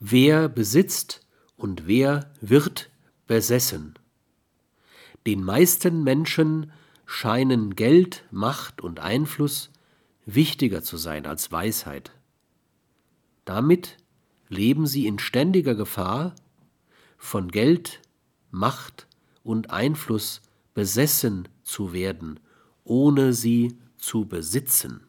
Wer besitzt und wer wird besessen? Den meisten Menschen scheinen Geld, Macht und Einfluss wichtiger zu sein als Weisheit. Damit leben sie in ständiger Gefahr, von Geld, Macht und Einfluss besessen zu werden, ohne sie zu besitzen.